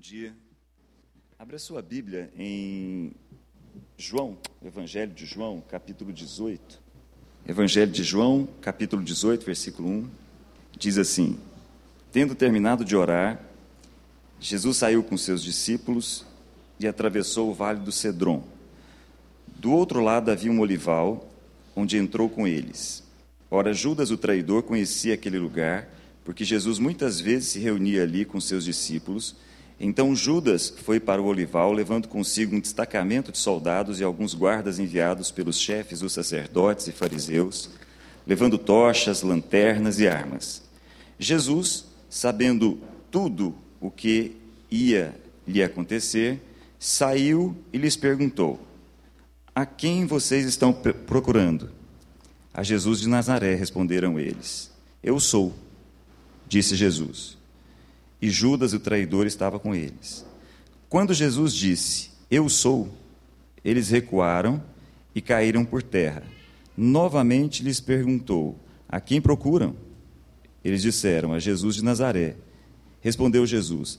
dia. Abra sua Bíblia em João, Evangelho de João, capítulo 18. Evangelho de João, capítulo 18, versículo 1, diz assim: Tendo terminado de orar, Jesus saiu com seus discípulos e atravessou o vale do Cedron. Do outro lado havia um olival, onde entrou com eles. Ora, Judas, o traidor, conhecia aquele lugar, porque Jesus muitas vezes se reunia ali com seus discípulos então Judas foi para o olival, levando consigo um destacamento de soldados e alguns guardas enviados pelos chefes dos sacerdotes e fariseus, levando tochas, lanternas e armas. Jesus, sabendo tudo o que ia lhe acontecer, saiu e lhes perguntou: A quem vocês estão procurando? A Jesus de Nazaré, responderam eles. Eu sou, disse Jesus e Judas, o traidor, estava com eles. Quando Jesus disse: Eu sou, eles recuaram e caíram por terra. Novamente lhes perguntou: A quem procuram? Eles disseram: A Jesus de Nazaré. Respondeu Jesus: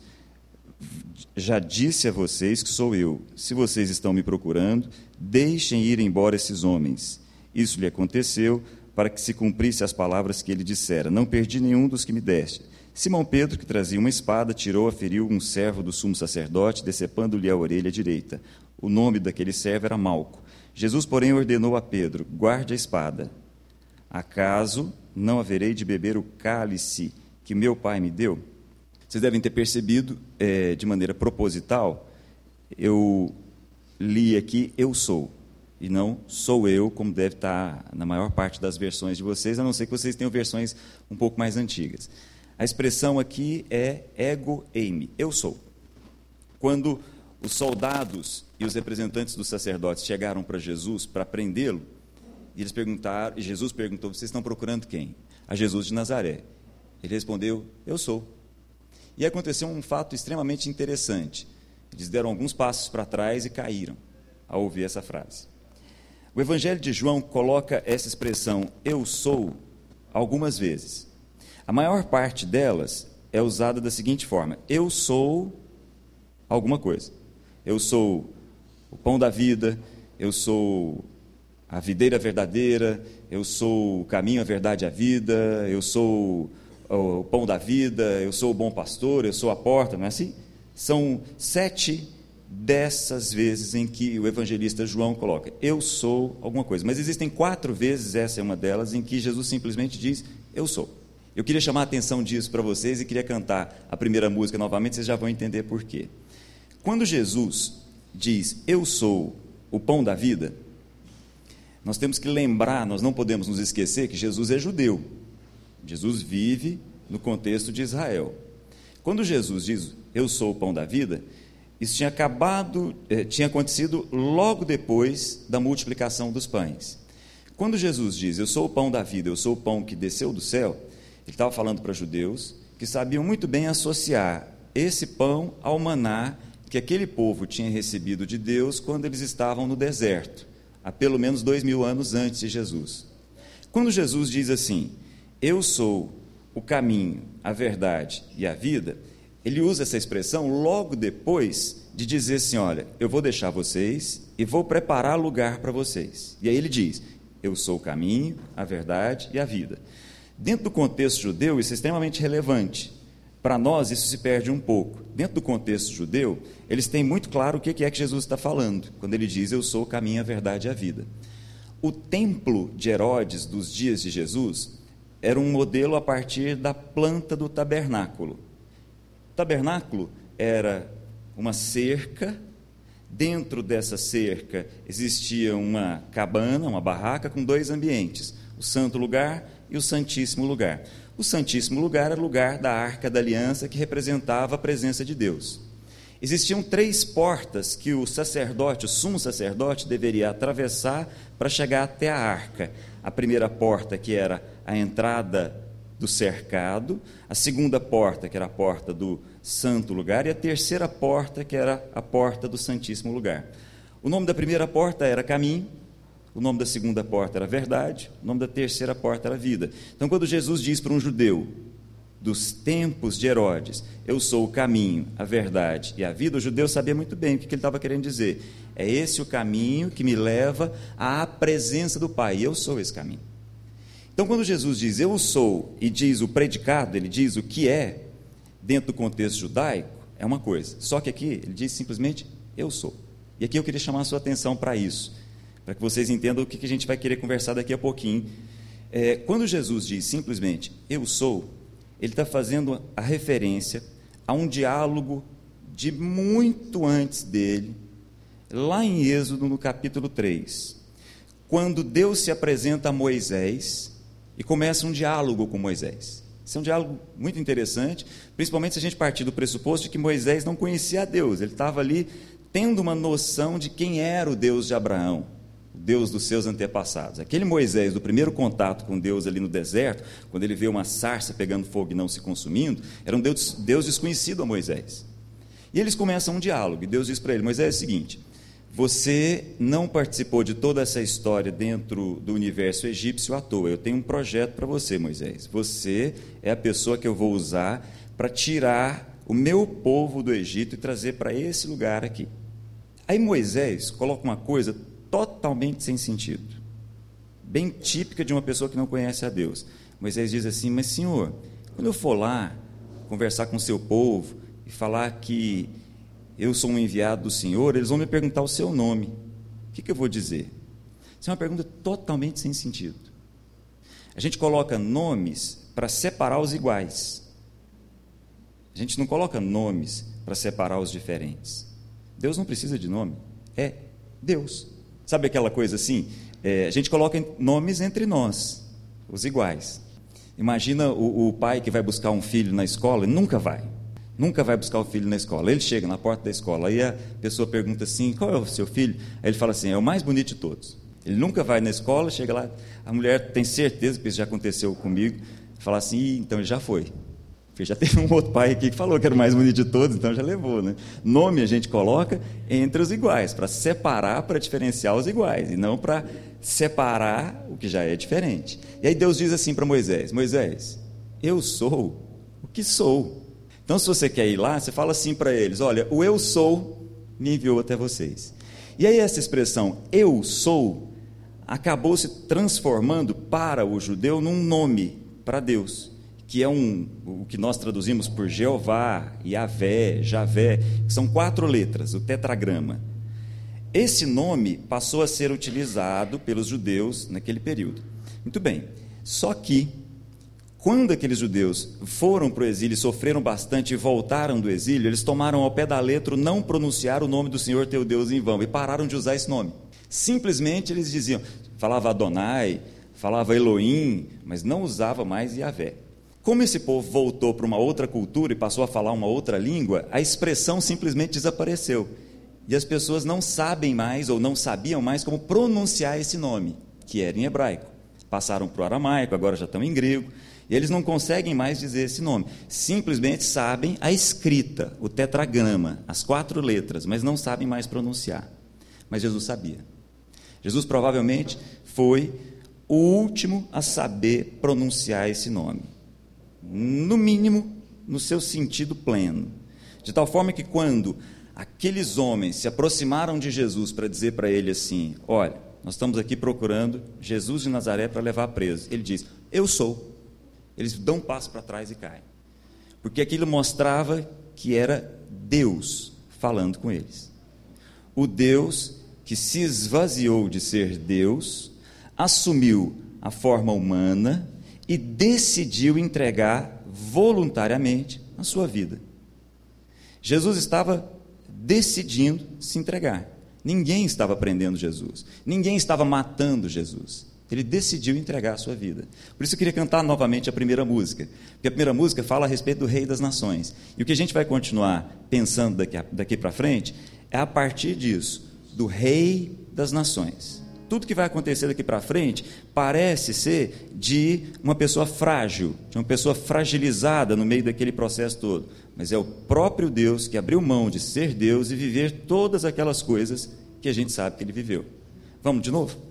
Já disse a vocês que sou eu. Se vocês estão me procurando, deixem ir embora esses homens. Isso lhe aconteceu para que se cumprisse as palavras que ele dissera: Não perdi nenhum dos que me deste. Simão Pedro, que trazia uma espada, tirou-a, feriu um servo do sumo sacerdote, decepando-lhe a orelha direita. O nome daquele servo era Malco. Jesus, porém, ordenou a Pedro: guarde a espada. Acaso não haverei de beber o cálice que meu pai me deu? Vocês devem ter percebido, é, de maneira proposital, eu li aqui eu sou, e não sou eu, como deve estar na maior parte das versões de vocês, a não ser que vocês tenham versões um pouco mais antigas. A expressão aqui é ego eimi, eu sou. Quando os soldados e os representantes dos sacerdotes chegaram para Jesus para prendê-lo, eles perguntaram, e Jesus perguntou: "Vocês estão procurando quem?" A Jesus de Nazaré. Ele respondeu: "Eu sou". E aconteceu um fato extremamente interessante. Eles deram alguns passos para trás e caíram ao ouvir essa frase. O Evangelho de João coloca essa expressão eu sou algumas vezes. A maior parte delas é usada da seguinte forma: eu sou alguma coisa. Eu sou o pão da vida, eu sou a videira verdadeira, eu sou o caminho, a verdade e a vida, eu sou o pão da vida, eu sou o bom pastor, eu sou a porta, não é assim? São sete dessas vezes em que o evangelista João coloca, eu sou alguma coisa. Mas existem quatro vezes, essa é uma delas, em que Jesus simplesmente diz, eu sou. Eu queria chamar a atenção disso para vocês e queria cantar a primeira música novamente, vocês já vão entender por quê. Quando Jesus diz, Eu sou o pão da vida, nós temos que lembrar, nós não podemos nos esquecer que Jesus é judeu. Jesus vive no contexto de Israel. Quando Jesus diz, Eu sou o pão da vida, isso tinha acabado, eh, tinha acontecido logo depois da multiplicação dos pães. Quando Jesus diz, Eu sou o pão da vida, eu sou o pão que desceu do céu, ele estava falando para judeus que sabiam muito bem associar esse pão ao maná que aquele povo tinha recebido de Deus quando eles estavam no deserto, há pelo menos dois mil anos antes de Jesus. Quando Jesus diz assim: Eu sou o caminho, a verdade e a vida, ele usa essa expressão logo depois de dizer assim: Olha, eu vou deixar vocês e vou preparar lugar para vocês. E aí ele diz: Eu sou o caminho, a verdade e a vida. Dentro do contexto judeu, isso é extremamente relevante. Para nós, isso se perde um pouco. Dentro do contexto judeu, eles têm muito claro o que é que Jesus está falando, quando ele diz: Eu sou o caminho, a verdade e a vida. O templo de Herodes dos dias de Jesus era um modelo a partir da planta do tabernáculo. O tabernáculo era uma cerca, dentro dessa cerca existia uma cabana, uma barraca com dois ambientes: o santo lugar e o Santíssimo Lugar. O Santíssimo Lugar era o lugar da Arca da Aliança que representava a presença de Deus. Existiam três portas que o sacerdote, o sumo sacerdote, deveria atravessar para chegar até a arca. A primeira porta, que era a entrada do cercado, a segunda porta, que era a porta do santo lugar, e a terceira porta, que era a porta do santíssimo lugar. O nome da primeira porta era caminho, o nome da segunda porta era verdade, o nome da terceira porta era vida. Então, quando Jesus diz para um judeu, dos tempos de Herodes, eu sou o caminho, a verdade e a vida, o judeu sabia muito bem o que ele estava querendo dizer. É esse o caminho que me leva à presença do Pai, eu sou esse caminho. Então, quando Jesus diz eu sou e diz o predicado, ele diz o que é, dentro do contexto judaico, é uma coisa. Só que aqui ele diz simplesmente eu sou. E aqui eu queria chamar a sua atenção para isso, para que vocês entendam o que a gente vai querer conversar daqui a pouquinho. É, quando Jesus diz simplesmente eu sou, ele está fazendo a referência a um diálogo de muito antes dele, lá em Êxodo, no capítulo 3, quando Deus se apresenta a Moisés e começa um diálogo com Moisés. Isso é um diálogo muito interessante, principalmente se a gente partir do pressuposto de que Moisés não conhecia a Deus, ele estava ali tendo uma noção de quem era o Deus de Abraão, Deus dos seus antepassados. Aquele Moisés, do primeiro contato com Deus ali no deserto, quando ele vê uma sarça pegando fogo e não se consumindo, era um Deus, Deus desconhecido a Moisés. E eles começam um diálogo, e Deus diz para ele: Moisés é o seguinte. Você não participou de toda essa história dentro do universo egípcio à toa. Eu tenho um projeto para você, Moisés. Você é a pessoa que eu vou usar para tirar o meu povo do Egito e trazer para esse lugar aqui. Aí Moisés coloca uma coisa totalmente sem sentido, bem típica de uma pessoa que não conhece a Deus. Moisés diz assim: Mas senhor, quando eu for lá conversar com o seu povo e falar que eu sou um enviado do Senhor, eles vão me perguntar o seu nome. O que, que eu vou dizer? Isso é uma pergunta totalmente sem sentido. A gente coloca nomes para separar os iguais. A gente não coloca nomes para separar os diferentes. Deus não precisa de nome, é Deus. Sabe aquela coisa assim? É, a gente coloca nomes entre nós, os iguais. Imagina o, o pai que vai buscar um filho na escola e nunca vai nunca vai buscar o filho na escola. Ele chega na porta da escola, aí a pessoa pergunta assim: qual é o seu filho? Aí ele fala assim: é o mais bonito de todos. Ele nunca vai na escola, chega lá, a mulher tem certeza que isso já aconteceu comigo, fala assim: então ele já foi. Porque já teve um outro pai aqui que falou que era o mais bonito de todos, então já levou. Né? Nome a gente coloca entre os iguais, para separar, para diferenciar os iguais, e não para separar o que já é diferente. E aí Deus diz assim para Moisés: Moisés, eu sou o que sou. Então, se você quer ir lá, você fala assim para eles: olha, o eu sou me enviou até vocês. E aí, essa expressão eu sou acabou se transformando para o judeu num nome para Deus, que é um, o que nós traduzimos por Jeová, Yahvé, Javé, que são quatro letras, o tetragrama. Esse nome passou a ser utilizado pelos judeus naquele período. Muito bem, só que quando aqueles judeus foram para o exílio, sofreram bastante e voltaram do exílio, eles tomaram ao pé da letra não pronunciar o nome do Senhor teu Deus em vão e pararam de usar esse nome. Simplesmente eles diziam, falava Adonai, falava Elohim, mas não usava mais Yahvé. Como esse povo voltou para uma outra cultura e passou a falar uma outra língua, a expressão simplesmente desapareceu. E as pessoas não sabem mais ou não sabiam mais como pronunciar esse nome, que era em hebraico. Passaram para o aramaico, agora já estão em grego. E eles não conseguem mais dizer esse nome. Simplesmente sabem a escrita, o tetragrama, as quatro letras, mas não sabem mais pronunciar. Mas Jesus sabia. Jesus provavelmente foi o último a saber pronunciar esse nome. No mínimo, no seu sentido pleno. De tal forma que quando aqueles homens se aproximaram de Jesus para dizer para ele assim: Olha, nós estamos aqui procurando Jesus de Nazaré para levar preso. Ele diz: Eu sou. Eles dão um passo para trás e caem. Porque aquilo mostrava que era Deus falando com eles. O Deus que se esvaziou de ser Deus, assumiu a forma humana e decidiu entregar voluntariamente a sua vida. Jesus estava decidindo se entregar. Ninguém estava prendendo Jesus. Ninguém estava matando Jesus. Ele decidiu entregar a sua vida. Por isso eu queria cantar novamente a primeira música. Porque a primeira música fala a respeito do Rei das Nações. E o que a gente vai continuar pensando daqui, daqui para frente é a partir disso, do Rei das Nações. Tudo que vai acontecer daqui para frente parece ser de uma pessoa frágil, de uma pessoa fragilizada no meio daquele processo todo. Mas é o próprio Deus que abriu mão de ser Deus e viver todas aquelas coisas que a gente sabe que ele viveu. Vamos de novo?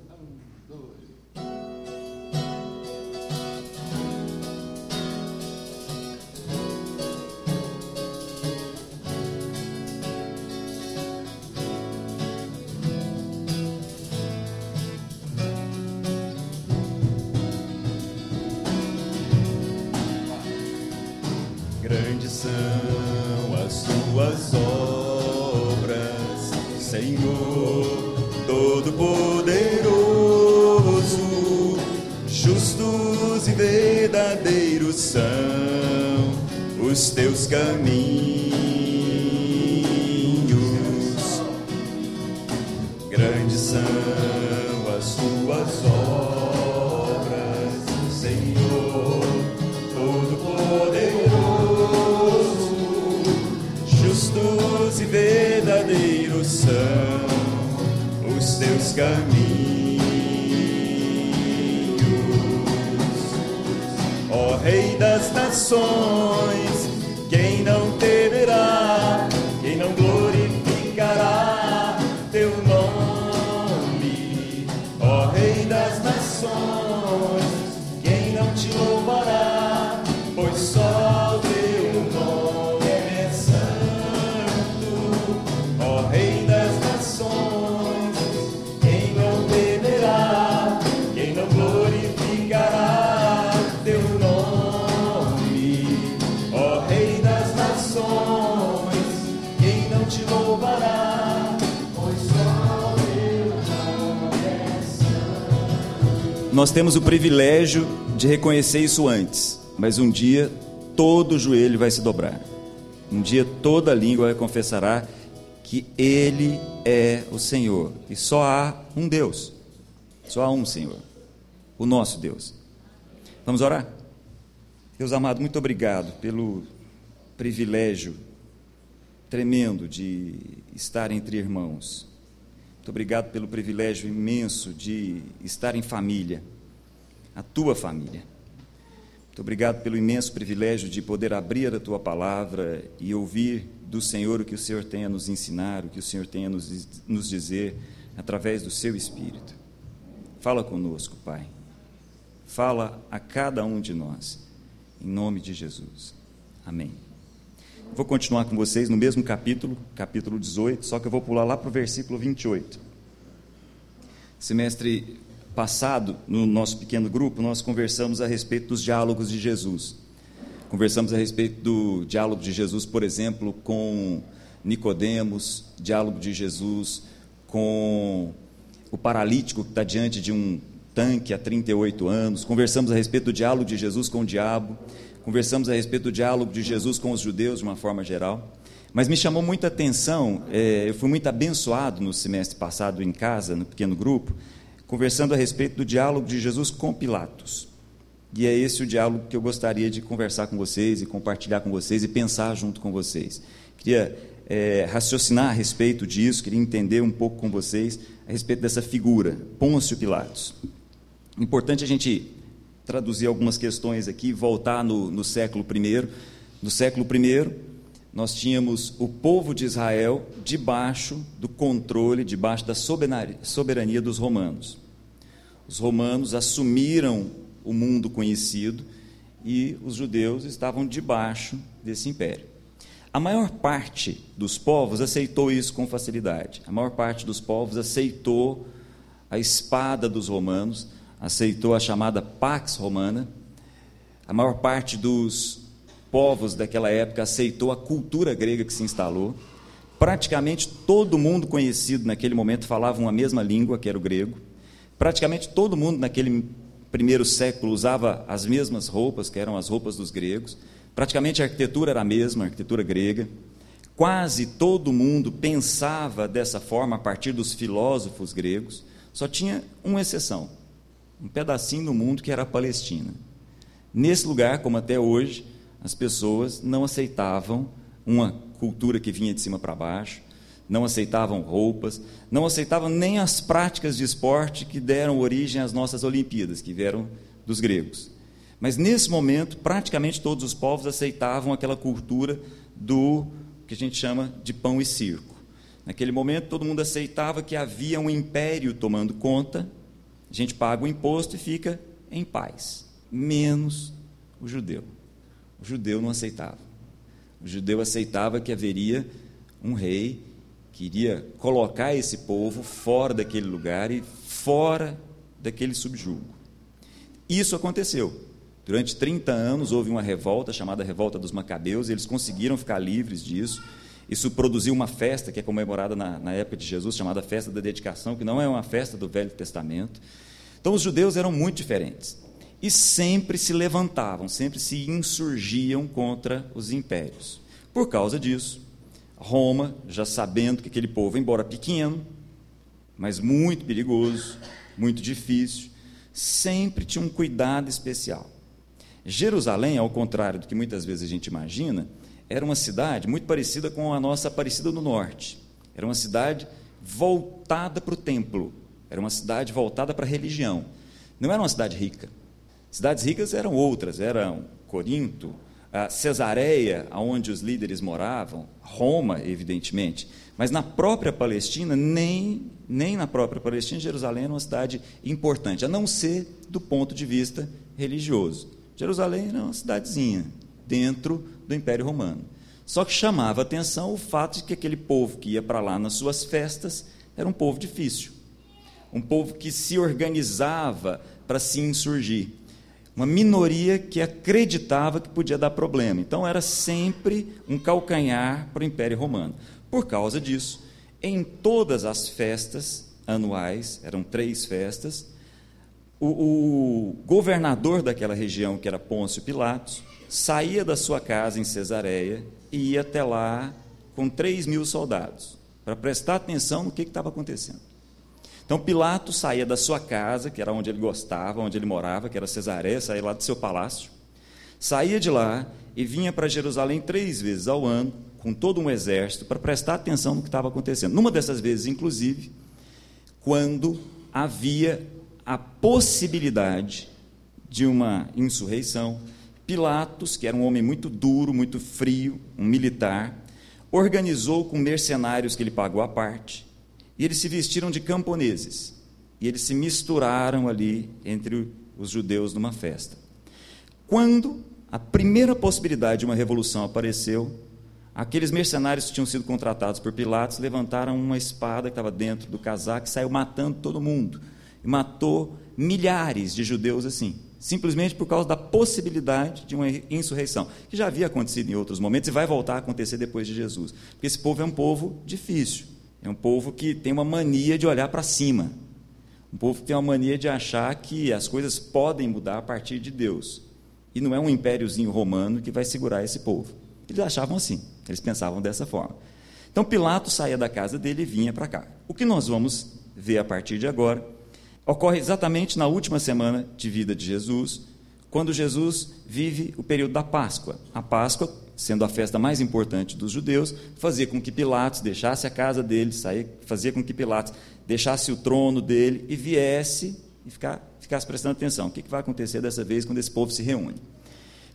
Ó Rei das nações, Nós temos o privilégio de reconhecer isso antes, mas um dia todo joelho vai se dobrar. Um dia toda língua confessará que Ele é o Senhor. E só há um Deus. Só há um Senhor. O nosso Deus. Vamos orar? Deus amado, muito obrigado pelo privilégio tremendo de estar entre irmãos. Muito obrigado pelo privilégio imenso de estar em família, a tua família. Muito obrigado pelo imenso privilégio de poder abrir a tua palavra e ouvir do Senhor o que o Senhor tem a nos ensinar, o que o Senhor tem a nos, nos dizer através do seu Espírito. Fala conosco, Pai. Fala a cada um de nós, em nome de Jesus. Amém. Vou continuar com vocês no mesmo capítulo, capítulo 18, só que eu vou pular lá para o versículo 28. Semestre passado, no nosso pequeno grupo, nós conversamos a respeito dos diálogos de Jesus. Conversamos a respeito do diálogo de Jesus, por exemplo, com Nicodemos, diálogo de Jesus com o paralítico que está diante de um tanque há 38 anos. Conversamos a respeito do diálogo de Jesus com o diabo. Conversamos a respeito do diálogo de Jesus com os judeus de uma forma geral. Mas me chamou muita atenção, é, eu fui muito abençoado no semestre passado em casa, no pequeno grupo, conversando a respeito do diálogo de Jesus com Pilatos. E é esse o diálogo que eu gostaria de conversar com vocês e compartilhar com vocês e pensar junto com vocês. Queria é, raciocinar a respeito disso, queria entender um pouco com vocês a respeito dessa figura, Pôncio Pilatos. Importante a gente traduzir algumas questões aqui, voltar no, no século I. No século I, nós tínhamos o povo de Israel debaixo do controle, debaixo da soberania dos romanos. Os romanos assumiram o mundo conhecido e os judeus estavam debaixo desse império. A maior parte dos povos aceitou isso com facilidade. A maior parte dos povos aceitou a espada dos romanos, aceitou a chamada Pax Romana. A maior parte dos povos daquela época aceitou a cultura grega que se instalou. Praticamente todo mundo conhecido naquele momento falava uma mesma língua, que era o grego. Praticamente todo mundo naquele primeiro século usava as mesmas roupas, que eram as roupas dos gregos. Praticamente a arquitetura era a mesma, a arquitetura grega. Quase todo mundo pensava dessa forma a partir dos filósofos gregos. Só tinha uma exceção, um pedacinho do mundo que era a Palestina. Nesse lugar, como até hoje, as pessoas não aceitavam uma cultura que vinha de cima para baixo, não aceitavam roupas, não aceitavam nem as práticas de esporte que deram origem às nossas Olimpíadas, que vieram dos gregos. Mas nesse momento, praticamente todos os povos aceitavam aquela cultura do que a gente chama de pão e circo. Naquele momento, todo mundo aceitava que havia um império tomando conta, a gente paga o imposto e fica em paz, menos o judeu. O judeu não aceitava. O judeu aceitava que haveria um rei que iria colocar esse povo fora daquele lugar e fora daquele subjugo. Isso aconteceu. Durante 30 anos houve uma revolta chamada Revolta dos Macabeus, e eles conseguiram ficar livres disso. Isso produziu uma festa que é comemorada na, na, época de Jesus, chamada Festa da Dedicação, que não é uma festa do Velho Testamento. Então, os judeus eram muito diferentes e sempre se levantavam, sempre se insurgiam contra os impérios. Por causa disso, Roma, já sabendo que aquele povo, embora pequeno, mas muito perigoso, muito difícil, sempre tinha um cuidado especial. Jerusalém, ao contrário do que muitas vezes a gente imagina, era uma cidade muito parecida com a nossa Aparecida do Norte. Era uma cidade voltada para o templo, era uma cidade voltada para a religião. Não era uma cidade rica. Cidades ricas eram outras, eram Corinto, Cesareia, onde os líderes moravam, Roma, evidentemente. Mas na própria Palestina, nem, nem na própria Palestina, Jerusalém era uma cidade importante, a não ser do ponto de vista religioso. Jerusalém era uma cidadezinha dentro do Império Romano. Só que chamava atenção o fato de que aquele povo que ia para lá nas suas festas era um povo difícil, um povo que se organizava para se insurgir uma minoria que acreditava que podia dar problema. Então era sempre um calcanhar para o Império Romano. Por causa disso, em todas as festas anuais, eram três festas, o, o governador daquela região, que era Pôncio Pilatos, saía da sua casa em Cesareia e ia até lá com 3 mil soldados, para prestar atenção no que estava acontecendo. Então Pilatos saía da sua casa, que era onde ele gostava, onde ele morava, que era Cesareia, saía lá do seu palácio, saía de lá e vinha para Jerusalém três vezes ao ano, com todo um exército, para prestar atenção no que estava acontecendo. Numa dessas vezes, inclusive, quando havia a possibilidade de uma insurreição, Pilatos, que era um homem muito duro, muito frio, um militar, organizou com mercenários que ele pagou à parte, e eles se vestiram de camponeses. E eles se misturaram ali entre os judeus numa festa. Quando a primeira possibilidade de uma revolução apareceu, aqueles mercenários que tinham sido contratados por Pilatos levantaram uma espada que estava dentro do casaco e saiu matando todo mundo. E matou milhares de judeus assim, simplesmente por causa da possibilidade de uma insurreição, que já havia acontecido em outros momentos e vai voltar a acontecer depois de Jesus. Porque esse povo é um povo difícil. É um povo que tem uma mania de olhar para cima. Um povo que tem uma mania de achar que as coisas podem mudar a partir de Deus. E não é um impériozinho romano que vai segurar esse povo. Eles achavam assim, eles pensavam dessa forma. Então Pilatos saía da casa dele e vinha para cá. O que nós vamos ver a partir de agora ocorre exatamente na última semana de vida de Jesus, quando Jesus vive o período da Páscoa. A Páscoa sendo a festa mais importante dos judeus, fazia com que Pilatos deixasse a casa dele, saía, fazia com que Pilatos deixasse o trono dele e viesse e ficar, ficasse prestando atenção. O que vai acontecer dessa vez quando esse povo se reúne?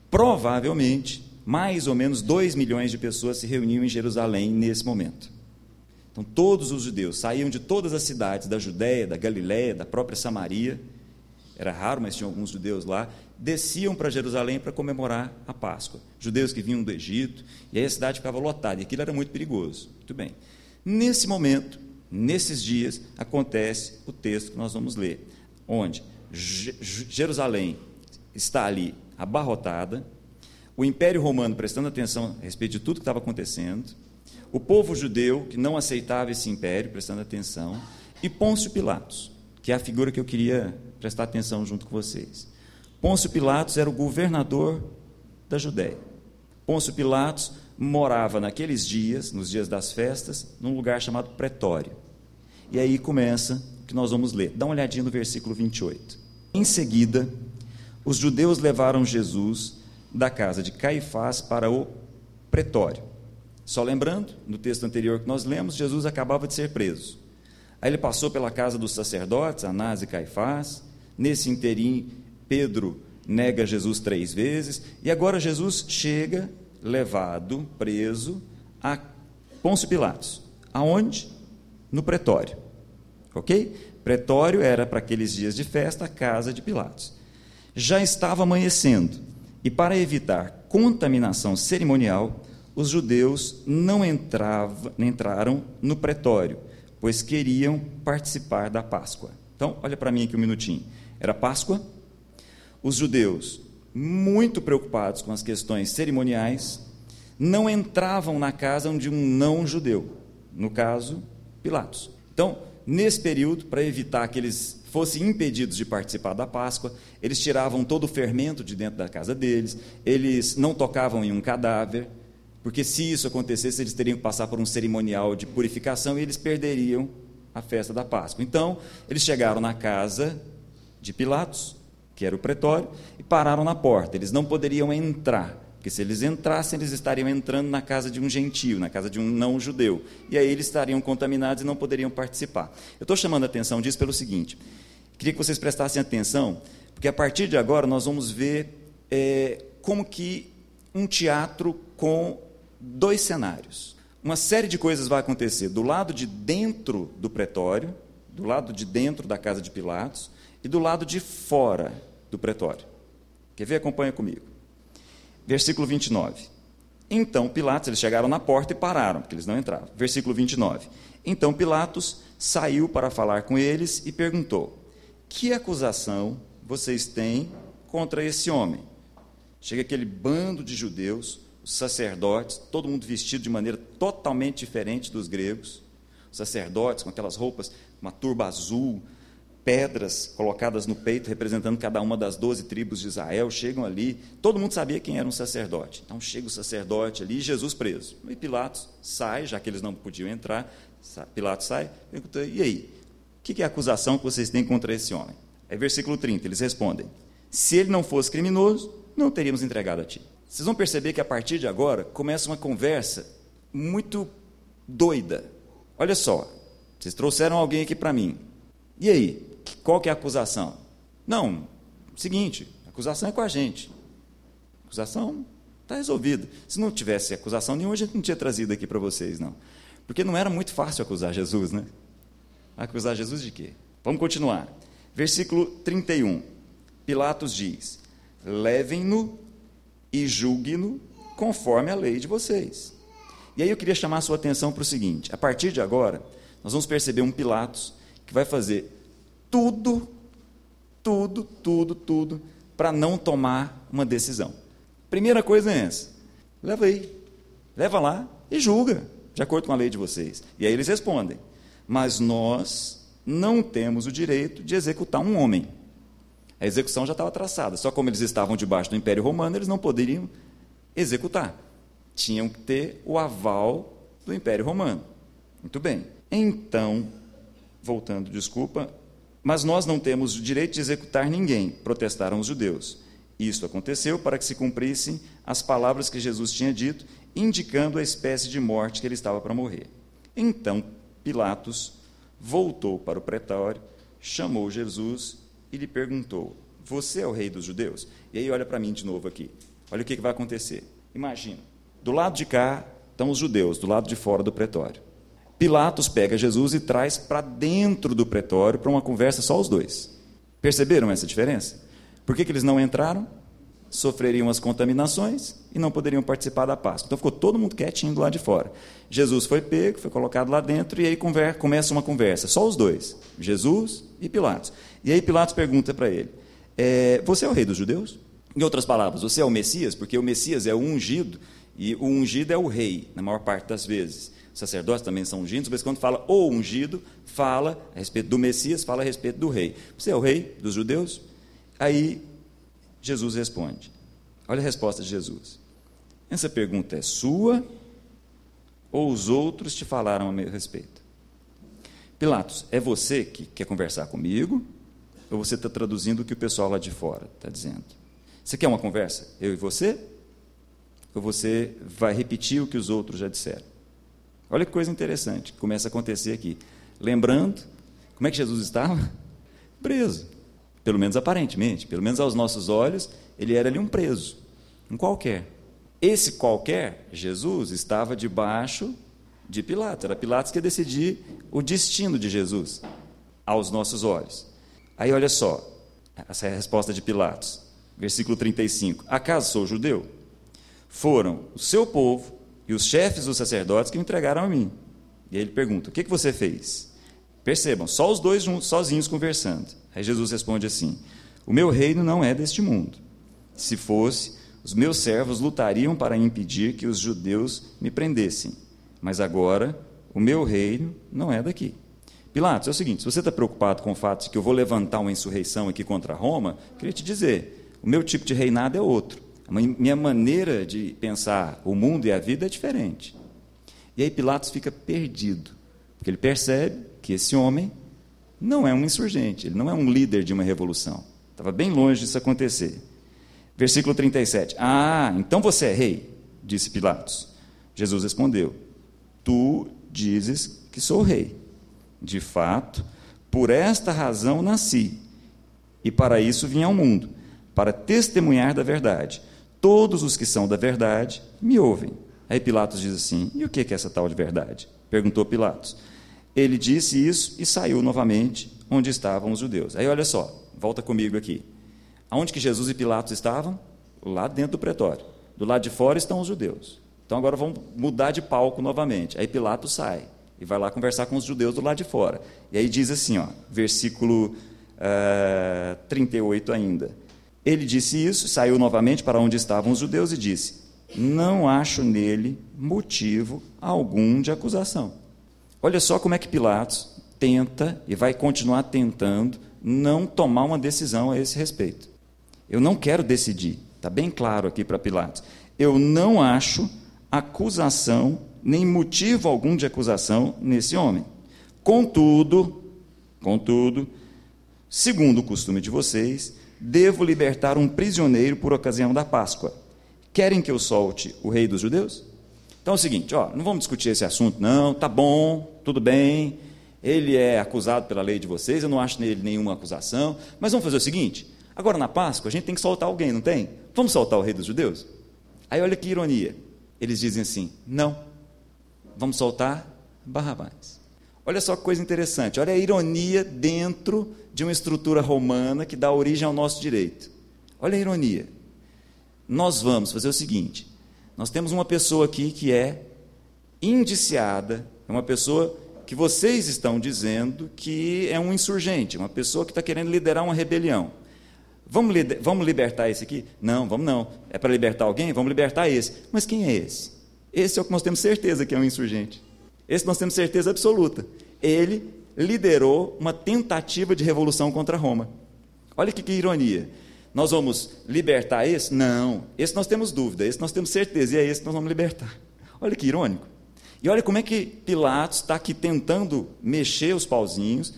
Provavelmente, mais ou menos 2 milhões de pessoas se reuniam em Jerusalém nesse momento. Então, todos os judeus saíam de todas as cidades da Judéia, da Galiléia, da própria Samaria, era raro, mas tinha alguns judeus lá, desciam para Jerusalém para comemorar a Páscoa. Judeus que vinham do Egito, e aí a cidade ficava lotada, e aquilo era muito perigoso. Muito bem. Nesse momento, nesses dias, acontece o texto que nós vamos ler, onde Jerusalém está ali abarrotada, o Império Romano prestando atenção a respeito de tudo que estava acontecendo, o povo judeu que não aceitava esse império prestando atenção, e Pôncio Pilatos, que é a figura que eu queria prestar atenção junto com vocês. Pôncio Pilatos era o governador da Judéia. Pôncio Pilatos morava naqueles dias, nos dias das festas, num lugar chamado Pretório. E aí começa o que nós vamos ler. Dá uma olhadinha no versículo 28. Em seguida, os judeus levaram Jesus da casa de Caifás para o Pretório. Só lembrando, no texto anterior que nós lemos, Jesus acabava de ser preso. Aí ele passou pela casa dos sacerdotes, Anás e Caifás. Nesse interim, Pedro nega Jesus três vezes, e agora Jesus chega, levado, preso, a Pôncio Pilatos. Aonde? No pretório. Ok? Pretório era, para aqueles dias de festa, a casa de Pilatos. Já estava amanhecendo, e para evitar contaminação cerimonial, os judeus não entrava, entraram no pretório, pois queriam participar da Páscoa. Então, olha para mim aqui um minutinho. Era Páscoa, os judeus muito preocupados com as questões cerimoniais, não entravam na casa de um não judeu, no caso, Pilatos. Então, nesse período, para evitar que eles fossem impedidos de participar da Páscoa, eles tiravam todo o fermento de dentro da casa deles, eles não tocavam em um cadáver, porque se isso acontecesse, eles teriam que passar por um cerimonial de purificação e eles perderiam a festa da Páscoa. Então, eles chegaram na casa de Pilatos, que era o pretório, e pararam na porta. Eles não poderiam entrar, porque se eles entrassem, eles estariam entrando na casa de um gentio, na casa de um não judeu. E aí eles estariam contaminados e não poderiam participar. Eu estou chamando a atenção disso pelo seguinte: queria que vocês prestassem atenção, porque a partir de agora nós vamos ver é, como que um teatro com dois cenários uma série de coisas vai acontecer do lado de dentro do pretório, do lado de dentro da casa de Pilatos e do lado de fora do pretório. Quer ver? Acompanha comigo. Versículo 29. Então Pilatos, eles chegaram na porta e pararam, porque eles não entravam. Versículo 29. Então Pilatos saiu para falar com eles e perguntou: Que acusação vocês têm contra esse homem? Chega aquele bando de judeus os sacerdotes, todo mundo vestido de maneira totalmente diferente dos gregos. Os sacerdotes com aquelas roupas, uma turba azul, pedras colocadas no peito, representando cada uma das doze tribos de Israel, chegam ali. Todo mundo sabia quem era um sacerdote. Então chega o sacerdote ali, Jesus preso. E Pilatos sai, já que eles não podiam entrar. Pilatos sai, pergunta: e aí? O que é a acusação que vocês têm contra esse homem? É versículo 30, eles respondem: Se ele não fosse criminoso, não teríamos entregado a ti. Vocês vão perceber que a partir de agora começa uma conversa muito doida. Olha só, vocês trouxeram alguém aqui para mim. E aí, qual que é a acusação? Não, seguinte, acusação é com a gente. Acusação está resolvida. Se não tivesse acusação nenhuma, a gente não tinha trazido aqui para vocês, não. Porque não era muito fácil acusar Jesus, né? Acusar Jesus de quê? Vamos continuar. Versículo 31. Pilatos diz: Levem-no e julgue-no conforme a lei de vocês. E aí eu queria chamar a sua atenção para o seguinte: a partir de agora, nós vamos perceber um Pilatos que vai fazer tudo, tudo, tudo, tudo para não tomar uma decisão. Primeira coisa é essa: leva aí, leva lá e julga, de acordo com a lei de vocês. E aí eles respondem: mas nós não temos o direito de executar um homem. A execução já estava traçada, só como eles estavam debaixo do Império Romano, eles não poderiam executar. Tinham que ter o aval do Império Romano. Muito bem. Então, voltando, desculpa, mas nós não temos o direito de executar ninguém, protestaram os judeus. Isso aconteceu para que se cumprissem as palavras que Jesus tinha dito, indicando a espécie de morte que ele estava para morrer. Então Pilatos voltou para o pretório, chamou Jesus e lhe perguntou: Você é o rei dos judeus? E aí olha para mim de novo aqui. Olha o que, vai acontecer. Imagina, do lado de cá estão os judeus, do lado de fora do pretório. Pilatos pega Jesus e traz para dentro do pretório para uma conversa só os dois. Perceberam essa diferença? Por que, que eles não entraram? Sofreriam as contaminações e não poderiam participar da Páscoa. Então ficou todo mundo quietinho do lado de fora. Jesus foi pego, foi colocado lá dentro e aí começa uma conversa, só os dois, Jesus e Pilatos. E aí Pilatos pergunta para ele: é, Você é o rei dos judeus? Em outras palavras, você é o Messias? Porque o Messias é o ungido e o ungido é o rei, na maior parte das vezes. Os sacerdotes também são ungidos, mas quando fala o ungido, fala a respeito do Messias, fala a respeito do rei. Você é o rei dos judeus? Aí Jesus responde. Olha a resposta de Jesus. Essa pergunta é sua ou os outros te falaram a meu respeito? Pilatos, é você que quer conversar comigo ou você está traduzindo o que o pessoal lá de fora está dizendo? Você quer uma conversa? Eu e você? Ou você vai repetir o que os outros já disseram? Olha que coisa interessante que começa a acontecer aqui. Lembrando, como é que Jesus estava? Preso. Pelo menos aparentemente, pelo menos aos nossos olhos, ele era ali um preso, um qualquer. Esse qualquer, Jesus, estava debaixo de Pilatos. Era Pilatos que ia decidir o destino de Jesus aos nossos olhos. Aí olha só, essa é a resposta de Pilatos, versículo 35. Acaso sou judeu? Foram o seu povo e os chefes dos sacerdotes que me entregaram a mim. E aí ele pergunta: O que, que você fez? Percebam, só os dois juntos, sozinhos conversando. Aí Jesus responde assim: O meu reino não é deste mundo. Se fosse, os meus servos lutariam para impedir que os judeus me prendessem. Mas agora, o meu reino não é daqui. Pilatos, é o seguinte: se você está preocupado com o fato de que eu vou levantar uma insurreição aqui contra Roma, queria te dizer: o meu tipo de reinado é outro. Minha maneira de pensar o mundo e a vida é diferente. E aí Pilatos fica perdido, porque ele percebe que esse homem não é um insurgente, ele não é um líder de uma revolução. Estava bem longe disso acontecer. Versículo 37. Ah, então você é rei, disse Pilatos. Jesus respondeu: Tu dizes que sou rei. De fato, por esta razão nasci, e para isso vim ao mundo, para testemunhar da verdade. Todos os que são da verdade me ouvem. Aí Pilatos diz assim: E o que é essa tal de verdade? Perguntou Pilatos. Ele disse isso e saiu novamente onde estavam os judeus. Aí olha só, volta comigo aqui. Aonde que Jesus e Pilatos estavam? Lá dentro do pretório. Do lado de fora estão os judeus. Então agora vamos mudar de palco novamente. Aí Pilatos sai e vai lá conversar com os judeus do lado de fora. E aí diz assim, ó, versículo uh, eh, 38 ainda. Ele disse isso, saiu novamente para onde estavam os judeus e disse: Não acho nele motivo algum de acusação. Olha só como é que Pilatos tenta e vai continuar tentando não tomar uma decisão a esse respeito. Eu não quero decidir, está bem claro aqui para Pilatos. Eu não acho acusação, nem motivo algum de acusação nesse homem. Contudo, contudo, segundo o costume de vocês, devo libertar um prisioneiro por ocasião da Páscoa. Querem que eu solte o rei dos judeus? Então é o seguinte, ó, não vamos discutir esse assunto, não, tá bom, tudo bem, ele é acusado pela lei de vocês, eu não acho nele nenhuma acusação, mas vamos fazer o seguinte, agora na Páscoa a gente tem que soltar alguém, não tem? Vamos soltar o rei dos judeus? Aí olha que ironia, eles dizem assim, não, vamos soltar Barrabás. Olha só que coisa interessante, olha a ironia dentro de uma estrutura romana que dá origem ao nosso direito. Olha a ironia. Nós vamos fazer o seguinte: nós temos uma pessoa aqui que é indiciada, é uma pessoa que vocês estão dizendo que é um insurgente, uma pessoa que está querendo liderar uma rebelião. Vamos, vamos libertar esse aqui? Não, vamos não. É para libertar alguém? Vamos libertar esse. Mas quem é esse? Esse é o que nós temos certeza que é um insurgente. Esse nós temos certeza absoluta. Ele liderou uma tentativa de revolução contra Roma. Olha que, que ironia. Nós vamos libertar esse? Não. Esse nós temos dúvida, esse nós temos certeza, e é esse que nós vamos libertar. Olha que irônico. E olha como é que Pilatos está aqui tentando mexer os pauzinhos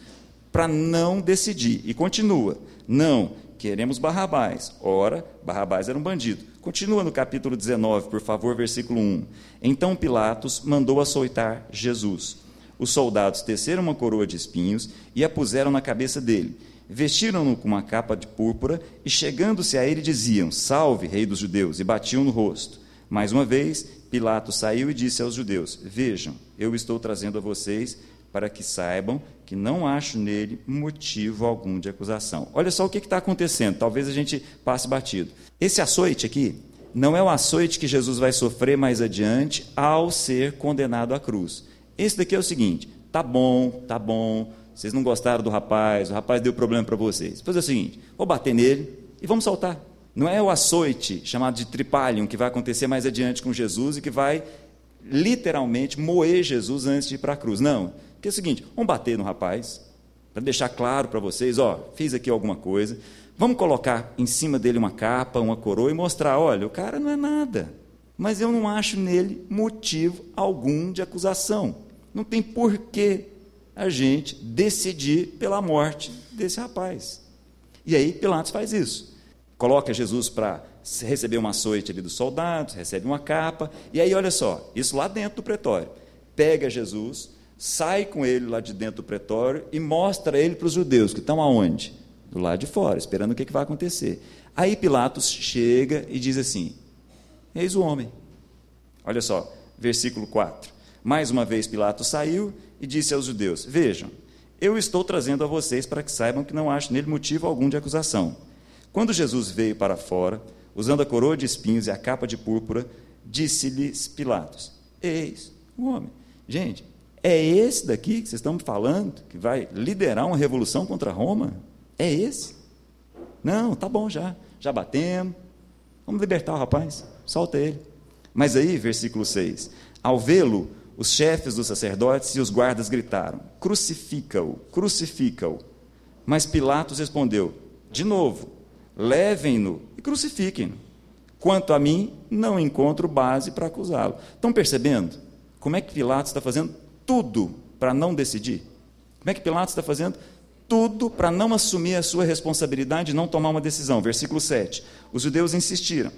para não decidir. E continua. Não, queremos Barrabás. Ora, Barrabás era um bandido. Continua no capítulo 19, por favor, versículo 1. Então Pilatos mandou açoitar Jesus. Os soldados teceram uma coroa de espinhos e a puseram na cabeça dele Vestiram-no com uma capa de púrpura e, chegando-se a ele, diziam: Salve, Rei dos Judeus! e batiam no rosto. Mais uma vez, Pilatos saiu e disse aos judeus: Vejam, eu estou trazendo a vocês para que saibam que não acho nele motivo algum de acusação. Olha só o que está acontecendo, talvez a gente passe batido. Esse açoite aqui não é o açoite que Jesus vai sofrer mais adiante ao ser condenado à cruz. Esse daqui é o seguinte: tá bom, tá bom, vocês não gostaram do rapaz, o rapaz deu problema para vocês. Vou fazer o seguinte: vou bater nele e vamos soltar. Não é o açoite chamado de tripalium que vai acontecer mais adiante com Jesus e que vai literalmente moer Jesus antes de ir para a cruz. Não. Porque é o seguinte: vamos bater no rapaz, para deixar claro para vocês: ó, fiz aqui alguma coisa. Vamos colocar em cima dele uma capa, uma coroa e mostrar: olha, o cara não é nada. Mas eu não acho nele motivo algum de acusação. Não tem porquê a gente decidir pela morte desse rapaz. E aí Pilatos faz isso. Coloca Jesus para receber uma açoite ali dos soldados, recebe uma capa, e aí olha só, isso lá dentro do pretório. Pega Jesus, sai com ele lá de dentro do pretório e mostra ele para os judeus que estão aonde? Do lado de fora, esperando o que, que vai acontecer. Aí Pilatos chega e diz assim: Eis o homem. Olha só, versículo 4. Mais uma vez Pilatos saiu e disse aos judeus: Vejam, eu estou trazendo a vocês para que saibam que não acho nele motivo algum de acusação. Quando Jesus veio para fora, usando a coroa de espinhos e a capa de púrpura, disse-lhes Pilatos: Eis o homem. Gente, é esse daqui que vocês estão falando que vai liderar uma revolução contra Roma? É esse? Não, tá bom já. Já batemos, Vamos libertar o rapaz, solta ele. Mas aí, versículo 6: Ao vê-lo, os chefes dos sacerdotes e os guardas gritaram: Crucifica-o, crucifica-o. Mas Pilatos respondeu: De novo, levem-no e crucifiquem-no. Quanto a mim, não encontro base para acusá-lo. Estão percebendo como é que Pilatos está fazendo tudo para não decidir? Como é que Pilatos está fazendo tudo para não assumir a sua responsabilidade e não tomar uma decisão? Versículo 7. Os judeus insistiram: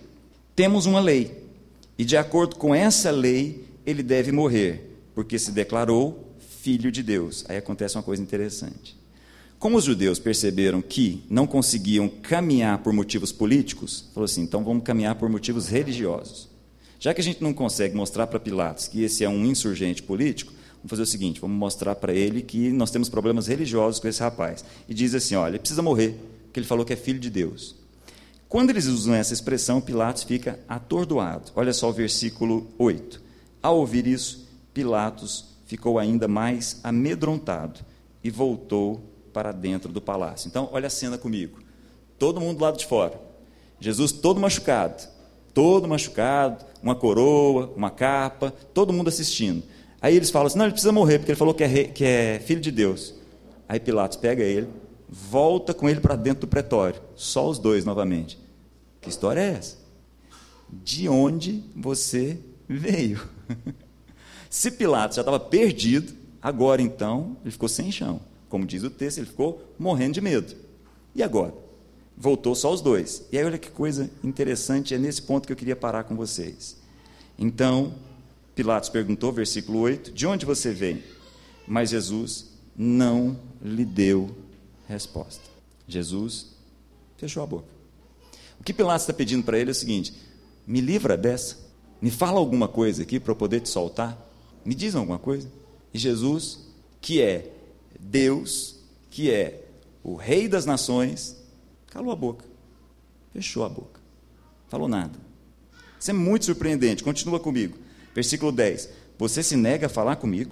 Temos uma lei, e de acordo com essa lei, ele deve morrer, porque se declarou filho de Deus. Aí acontece uma coisa interessante. Como os judeus perceberam que não conseguiam caminhar por motivos políticos, falou assim: então vamos caminhar por motivos religiosos. Já que a gente não consegue mostrar para Pilatos que esse é um insurgente político, vamos fazer o seguinte: vamos mostrar para ele que nós temos problemas religiosos com esse rapaz. E diz assim: olha, ele precisa morrer, porque ele falou que é filho de Deus. Quando eles usam essa expressão, Pilatos fica atordoado. Olha só o versículo 8. Ao ouvir isso, Pilatos ficou ainda mais amedrontado e voltou para dentro do palácio. Então, olha a cena comigo. Todo mundo do lado de fora. Jesus todo machucado, todo machucado, uma coroa, uma capa, todo mundo assistindo. Aí eles falam assim: não, ele precisa morrer, porque ele falou que é, rei, que é filho de Deus. Aí Pilatos pega ele, volta com ele para dentro do pretório, só os dois novamente. Que história é essa? De onde você veio? Se Pilatos já estava perdido, agora então ele ficou sem chão. Como diz o texto, ele ficou morrendo de medo. E agora? Voltou só os dois. E aí, olha que coisa interessante, é nesse ponto que eu queria parar com vocês. Então, Pilatos perguntou, versículo 8: De onde você vem? Mas Jesus não lhe deu resposta. Jesus fechou a boca. O que Pilatos está pedindo para ele é o seguinte: me livra dessa, me fala alguma coisa aqui para eu poder te soltar, me diz alguma coisa. E Jesus, que é Deus, que é o Rei das nações, calou a boca, fechou a boca, falou nada. Isso é muito surpreendente, continua comigo. Versículo 10: Você se nega a falar comigo?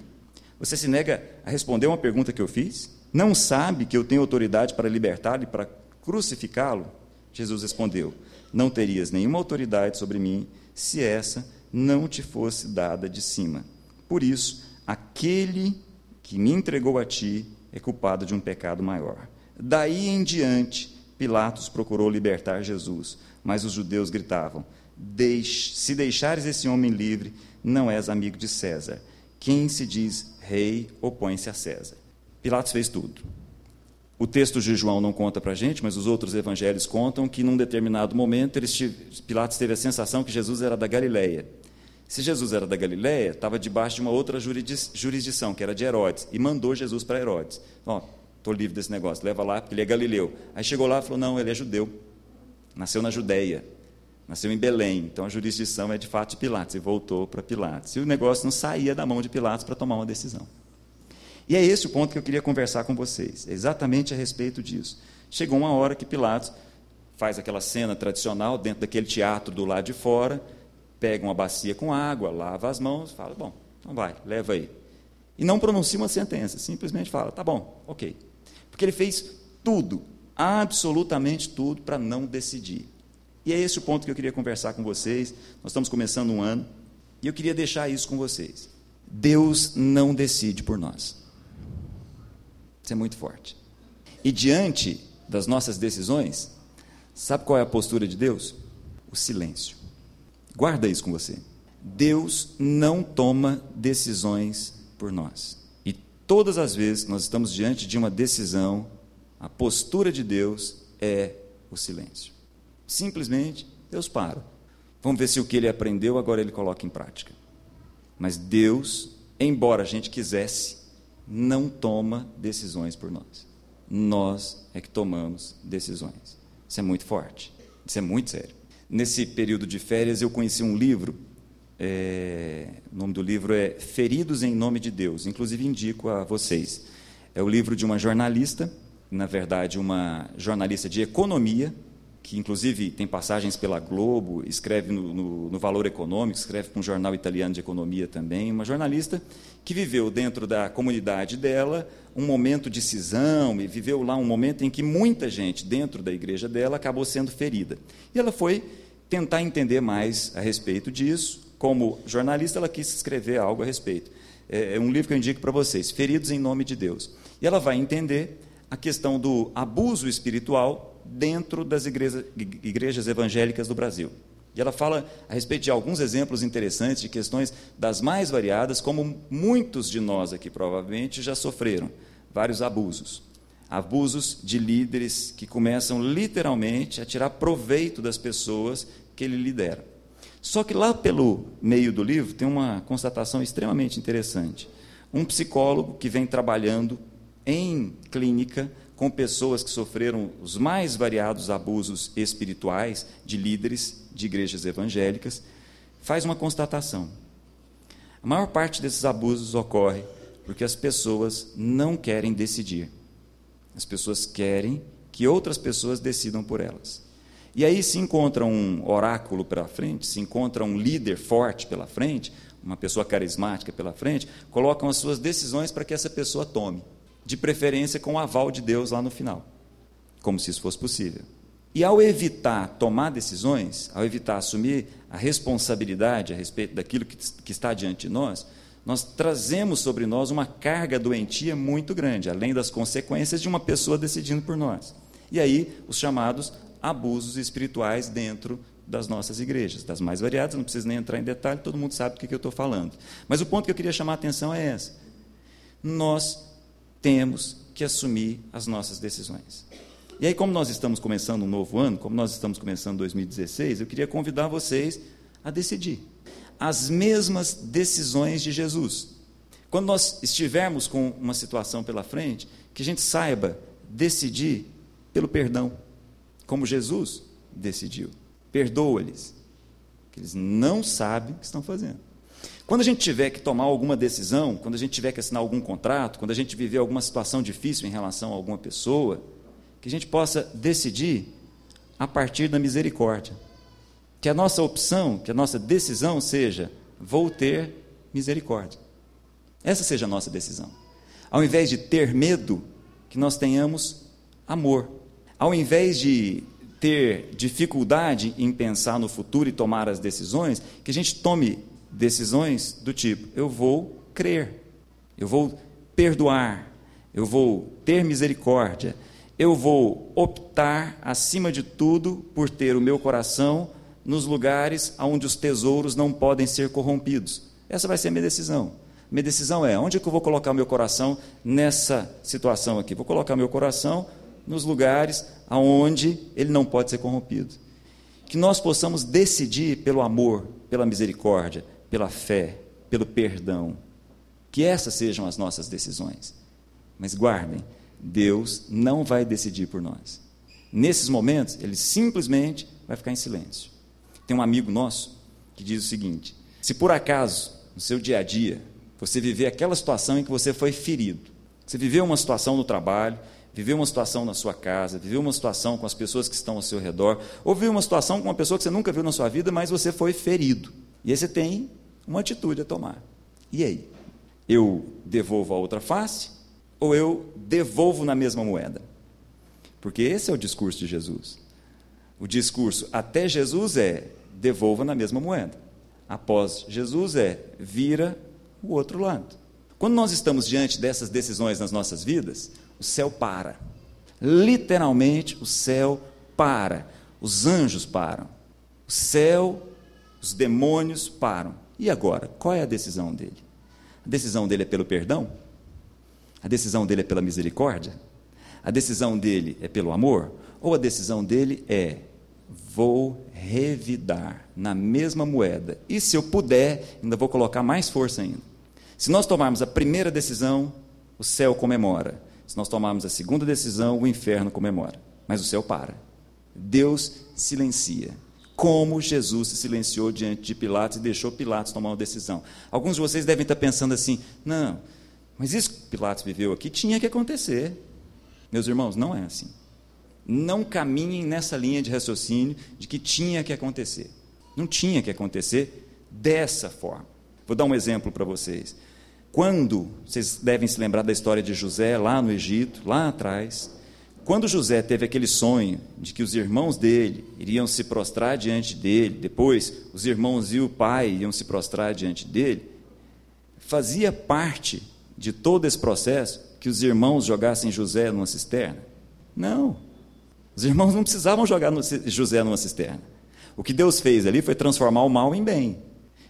Você se nega a responder uma pergunta que eu fiz? Não sabe que eu tenho autoridade para libertá-lo e para crucificá-lo? Jesus respondeu: Não terias nenhuma autoridade sobre mim se essa não te fosse dada de cima. Por isso, aquele que me entregou a ti é culpado de um pecado maior. Daí em diante, Pilatos procurou libertar Jesus, mas os judeus gritavam: Se deixares esse homem livre, não és amigo de César. Quem se diz rei opõe-se a César. Pilatos fez tudo. O texto de João não conta para a gente, mas os outros evangelhos contam que, num determinado momento, Pilatos teve a sensação que Jesus era da Galileia. Se Jesus era da Galiléia, estava debaixo de uma outra jurisdição, que era de Herodes, e mandou Jesus para Herodes. Ó, estou livre desse negócio, leva lá, porque ele é galileu. Aí chegou lá e falou: não, ele é judeu. Nasceu na Judéia, nasceu em Belém, então a jurisdição é de fato de Pilatos, e voltou para Pilatos. E o negócio não saía da mão de Pilatos para tomar uma decisão. E é esse o ponto que eu queria conversar com vocês, exatamente a respeito disso. Chegou uma hora que Pilatos faz aquela cena tradicional dentro daquele teatro do lado de fora, pega uma bacia com água, lava as mãos, fala, bom, então vai, leva aí. E não pronuncia uma sentença, simplesmente fala, tá bom, ok. Porque ele fez tudo, absolutamente tudo, para não decidir. E é esse o ponto que eu queria conversar com vocês. Nós estamos começando um ano, e eu queria deixar isso com vocês. Deus não decide por nós. Isso é muito forte. E diante das nossas decisões, sabe qual é a postura de Deus? O silêncio. Guarda isso com você. Deus não toma decisões por nós. E todas as vezes que nós estamos diante de uma decisão, a postura de Deus é o silêncio. Simplesmente, Deus para. Vamos ver se o que ele aprendeu agora ele coloca em prática. Mas Deus, embora a gente quisesse, não toma decisões por nós. Nós é que tomamos decisões. Isso é muito forte. Isso é muito sério nesse período de férias, eu conheci um livro. É, o nome do livro é Feridos em Nome de Deus. Inclusive, indico a vocês. É o livro de uma jornalista, na verdade, uma jornalista de economia, que inclusive tem passagens pela Globo, escreve no, no, no Valor Econômico, escreve para um jornal italiano de economia também. Uma jornalista que viveu dentro da comunidade dela um momento de cisão e viveu lá um momento em que muita gente dentro da igreja dela acabou sendo ferida. E ela foi tentar entender mais a respeito disso. Como jornalista, ela quis escrever algo a respeito. É, é um livro que eu indico para vocês, Feridos em Nome de Deus. E ela vai entender a questão do abuso espiritual dentro das igrejas, igrejas evangélicas do Brasil. E ela fala a respeito de alguns exemplos interessantes de questões das mais variadas, como muitos de nós aqui provavelmente já sofreram vários abusos. Abusos de líderes que começam literalmente a tirar proveito das pessoas que ele lidera. Só que lá pelo meio do livro tem uma constatação extremamente interessante. Um psicólogo que vem trabalhando em clínica com pessoas que sofreram os mais variados abusos espirituais de líderes de igrejas evangélicas, faz uma constatação. A maior parte desses abusos ocorre porque as pessoas não querem decidir. As pessoas querem que outras pessoas decidam por elas. E aí se encontra um oráculo pela frente, se encontra um líder forte pela frente, uma pessoa carismática pela frente, colocam as suas decisões para que essa pessoa tome, de preferência com o aval de Deus lá no final, como se isso fosse possível. E ao evitar tomar decisões, ao evitar assumir a responsabilidade a respeito daquilo que, que está diante de nós, nós trazemos sobre nós uma carga doentia muito grande, além das consequências de uma pessoa decidindo por nós. E aí, os chamados abusos espirituais dentro das nossas igrejas, das mais variadas, não preciso nem entrar em detalhe, todo mundo sabe do que eu estou falando. Mas o ponto que eu queria chamar a atenção é esse: nós temos que assumir as nossas decisões. E aí, como nós estamos começando um novo ano, como nós estamos começando 2016, eu queria convidar vocês a decidir as mesmas decisões de Jesus. Quando nós estivermos com uma situação pela frente, que a gente saiba decidir pelo perdão, como Jesus decidiu. Perdoa-lhes, que eles não sabem o que estão fazendo. Quando a gente tiver que tomar alguma decisão, quando a gente tiver que assinar algum contrato, quando a gente viver alguma situação difícil em relação a alguma pessoa, que a gente possa decidir a partir da misericórdia que a nossa opção, que a nossa decisão seja: vou ter misericórdia. Essa seja a nossa decisão. Ao invés de ter medo, que nós tenhamos amor. Ao invés de ter dificuldade em pensar no futuro e tomar as decisões, que a gente tome decisões do tipo: eu vou crer, eu vou perdoar, eu vou ter misericórdia, eu vou optar, acima de tudo, por ter o meu coração nos lugares onde os tesouros não podem ser corrompidos. Essa vai ser a minha decisão. Minha decisão é onde é que eu vou colocar meu coração nessa situação aqui? Vou colocar meu coração nos lugares aonde ele não pode ser corrompido. Que nós possamos decidir pelo amor, pela misericórdia, pela fé, pelo perdão. Que essas sejam as nossas decisões. Mas guardem, Deus não vai decidir por nós. Nesses momentos, ele simplesmente vai ficar em silêncio. Tem um amigo nosso que diz o seguinte: se por acaso, no seu dia a dia, você viver aquela situação em que você foi ferido, você viveu uma situação no trabalho, viveu uma situação na sua casa, viveu uma situação com as pessoas que estão ao seu redor, ou viveu uma situação com uma pessoa que você nunca viu na sua vida, mas você foi ferido. E aí você tem uma atitude a tomar. E aí? Eu devolvo a outra face ou eu devolvo na mesma moeda? Porque esse é o discurso de Jesus. O discurso até Jesus é devolva na mesma moeda. Após Jesus é vira o outro lado. Quando nós estamos diante dessas decisões nas nossas vidas, o céu para. Literalmente, o céu para. Os anjos param. O céu, os demônios param. E agora, qual é a decisão dele? A decisão dele é pelo perdão? A decisão dele é pela misericórdia? A decisão dele é pelo amor? Ou a decisão dele é vou revidar na mesma moeda. E se eu puder, ainda vou colocar mais força ainda. Se nós tomarmos a primeira decisão, o céu comemora. Se nós tomarmos a segunda decisão, o inferno comemora. Mas o céu para. Deus silencia. Como Jesus se silenciou diante de Pilatos e deixou Pilatos tomar uma decisão. Alguns de vocês devem estar pensando assim: não, mas isso que Pilatos viveu aqui tinha que acontecer. Meus irmãos, não é assim não caminhem nessa linha de raciocínio de que tinha que acontecer. Não tinha que acontecer dessa forma. Vou dar um exemplo para vocês. Quando, vocês devem se lembrar da história de José lá no Egito, lá atrás, quando José teve aquele sonho de que os irmãos dele iriam se prostrar diante dele, depois os irmãos e o pai iam se prostrar diante dele, fazia parte de todo esse processo que os irmãos jogassem José numa cisterna? Não. Os irmãos não precisavam jogar José numa cisterna. O que Deus fez ali foi transformar o mal em bem.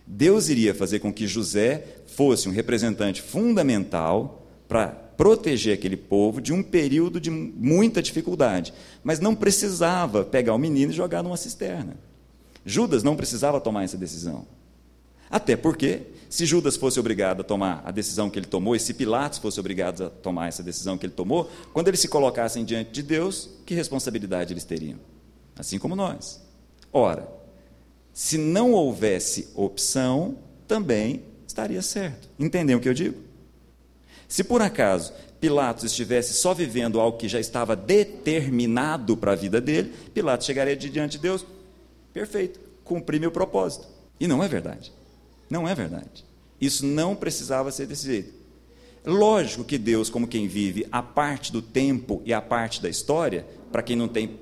Deus iria fazer com que José fosse um representante fundamental para proteger aquele povo de um período de muita dificuldade. Mas não precisava pegar o menino e jogar numa cisterna. Judas não precisava tomar essa decisão. Até porque, se Judas fosse obrigado a tomar a decisão que ele tomou, e se Pilatos fosse obrigado a tomar essa decisão que ele tomou, quando eles se colocassem diante de Deus, que responsabilidade eles teriam? Assim como nós. Ora, se não houvesse opção, também estaria certo. Entendem o que eu digo? Se por acaso Pilatos estivesse só vivendo algo que já estava determinado para a vida dele, Pilatos chegaria diante de Deus, perfeito, cumpri meu propósito. E não é verdade. Não é verdade. Isso não precisava ser desse jeito. Lógico que Deus, como quem vive a parte do tempo e a parte da história, para quem não tem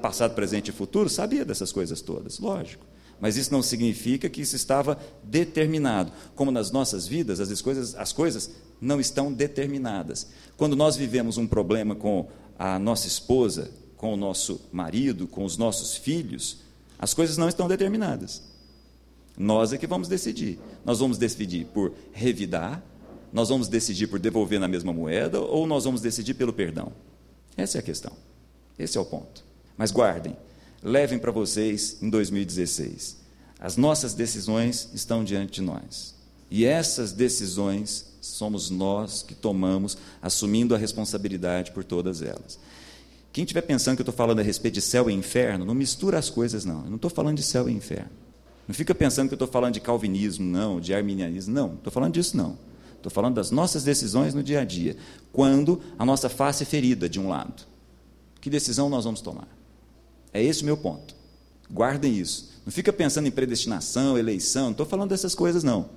passado, presente e futuro, sabia dessas coisas todas, lógico. Mas isso não significa que isso estava determinado. Como nas nossas vidas, as coisas, as coisas não estão determinadas. Quando nós vivemos um problema com a nossa esposa, com o nosso marido, com os nossos filhos, as coisas não estão determinadas. Nós é que vamos decidir. Nós vamos decidir por revidar, nós vamos decidir por devolver na mesma moeda ou nós vamos decidir pelo perdão. Essa é a questão. Esse é o ponto. Mas guardem, levem para vocês em 2016. As nossas decisões estão diante de nós. E essas decisões somos nós que tomamos, assumindo a responsabilidade por todas elas. Quem estiver pensando que eu estou falando a respeito de céu e inferno, não mistura as coisas, não. Eu não estou falando de céu e inferno. Não fica pensando que eu estou falando de calvinismo, não, de arminianismo, não. Estou falando disso, não. Estou falando das nossas decisões no dia a dia. Quando a nossa face é ferida de um lado. Que decisão nós vamos tomar? É esse o meu ponto. Guardem isso. Não fica pensando em predestinação, eleição, não estou falando dessas coisas, não.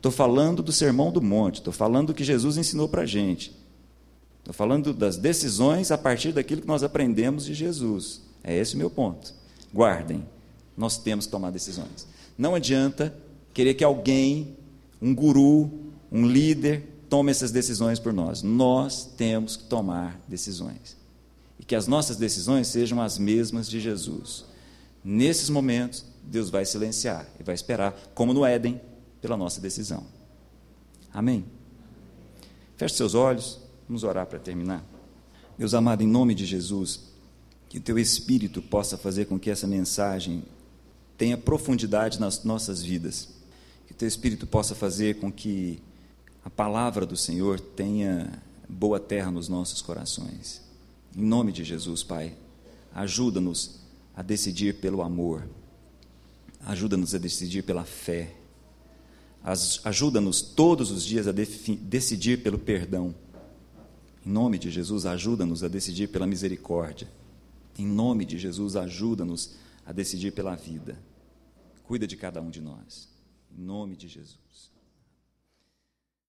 Estou falando do sermão do monte, estou falando do que Jesus ensinou para a gente. Estou falando das decisões a partir daquilo que nós aprendemos de Jesus. É esse o meu ponto. Guardem nós temos que tomar decisões. Não adianta querer que alguém, um guru, um líder, tome essas decisões por nós. Nós temos que tomar decisões. E que as nossas decisões sejam as mesmas de Jesus. Nesses momentos, Deus vai silenciar e vai esperar, como no Éden, pela nossa decisão. Amém? Feche seus olhos, vamos orar para terminar. Deus amado, em nome de Jesus, que o teu Espírito possa fazer com que essa mensagem tenha profundidade nas nossas vidas. Que o teu Espírito possa fazer com que a palavra do Senhor tenha boa terra nos nossos corações. Em nome de Jesus, Pai, ajuda-nos a decidir pelo amor, ajuda-nos a decidir pela fé, ajuda-nos todos os dias a decidir pelo perdão. Em nome de Jesus, ajuda-nos a decidir pela misericórdia. Em nome de Jesus, ajuda-nos a decidir pela vida. Cuida de cada um de nós. Em nome de Jesus.